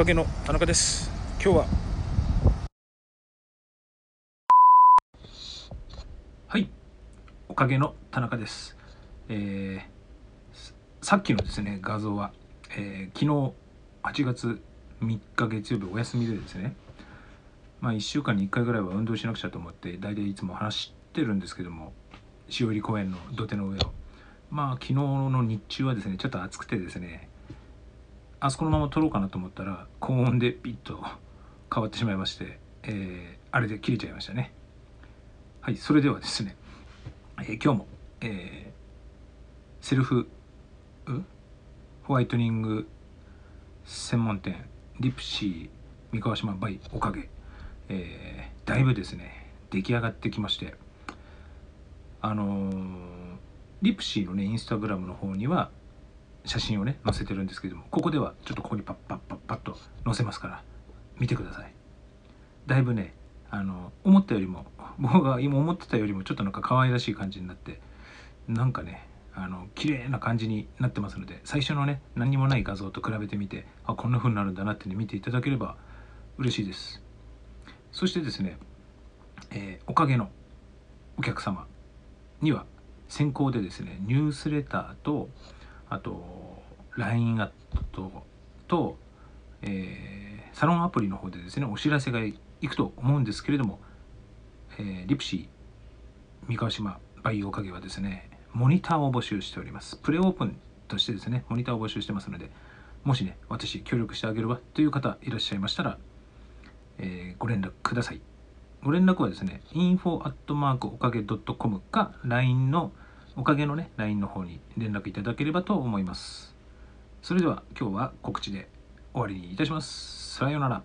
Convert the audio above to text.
かげの田中です。今日は。はい。おかげの田中です。えー、さっきのですね画像は、えー、昨日8月3日月曜日お休みでですね。まあ1週間に1回ぐらいは運動しなくちゃと思って大体いつも話してるんですけども潮入公園の土手の上を。まあ昨日の日中はですねちょっと暑くてですねあそこのまま撮ろうかなと思ったら高温でピッと変わってしまいまして、えー、あれで切れちゃいましたね。はいそれではですね、えー、今日も、えー、セルフホワイトニング専門店リプシィ三河島 by オカゲ、えー、だいぶですね出来上がってきましてあのー、リプシーのねインスタグラムの方には写真をね載せてるんですけどもここではちょっとここにパッパッパッパッと載せますから見てください。だいぶねあの思ったよりも 僕が今思ってたよりもちょっとなんか可愛らしい感じになってなんかねあの綺麗な感じになってますので最初のね何にもない画像と比べてみてあこんな風になるんだなってね見ていただければ嬉しいです。そしてですね、えー、おかげのお客様には先行でですねニュースレターとあと LINE アットと、えー、サロンアプリの方でですねお知らせがいくと思うんですけれども、えー、リプシー三河島バイオカゲはですねモニターを募集しております。プレオープンとしてですねモニターを募集してますのでもしね私協力してあげるわという方いらっしゃいましたら、えー、ご連絡ください。ご連絡はですね info@ おかげ .com か LINE のおかげのね LINE の方に連絡いただければと思います。それでは今日は告知で終わりにいたします。さようなら。